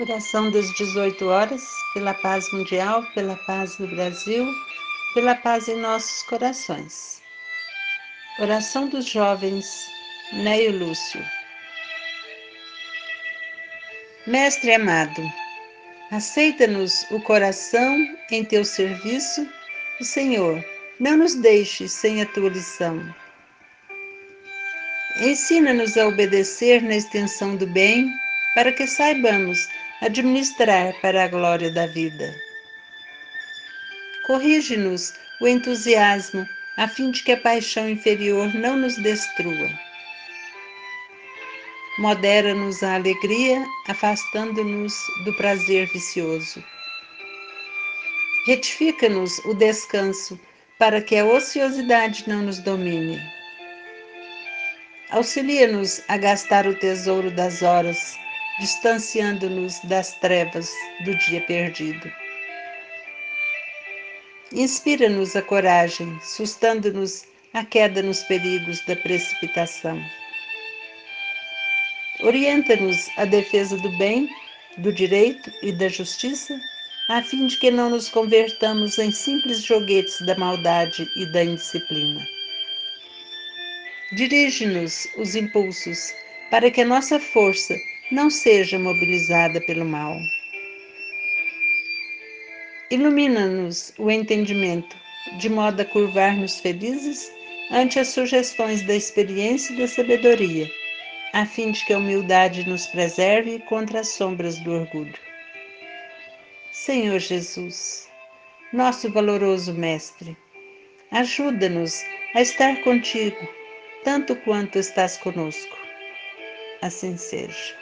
Oração das 18 horas, pela paz mundial, pela paz no Brasil, pela paz em nossos corações. Oração dos jovens, Neio Lúcio. Mestre amado, aceita-nos o coração em teu serviço, o Senhor, não nos deixes sem a tua lição. Ensina-nos a obedecer na extensão do bem, para que saibamos administrar para a glória da vida. Corrige-nos o entusiasmo, a fim de que a paixão inferior não nos destrua. Modera-nos a alegria, afastando-nos do prazer vicioso. Retifica-nos o descanso, para que a ociosidade não nos domine. Auxilia-nos a gastar o tesouro das horas, distanciando-nos das trevas do dia perdido. Inspira-nos a coragem, sustando-nos a queda nos perigos da precipitação. Orienta-nos a defesa do bem, do direito e da justiça, a fim de que não nos convertamos em simples joguetes da maldade e da indisciplina. Dirige-nos os impulsos para que a nossa força não seja mobilizada pelo mal. Ilumina-nos o entendimento, de modo a curvar-nos felizes ante as sugestões da experiência e da sabedoria, a fim de que a humildade nos preserve contra as sombras do orgulho. Senhor Jesus, nosso valoroso Mestre, ajuda-nos a estar contigo, tanto quanto estás conosco. Assim seja.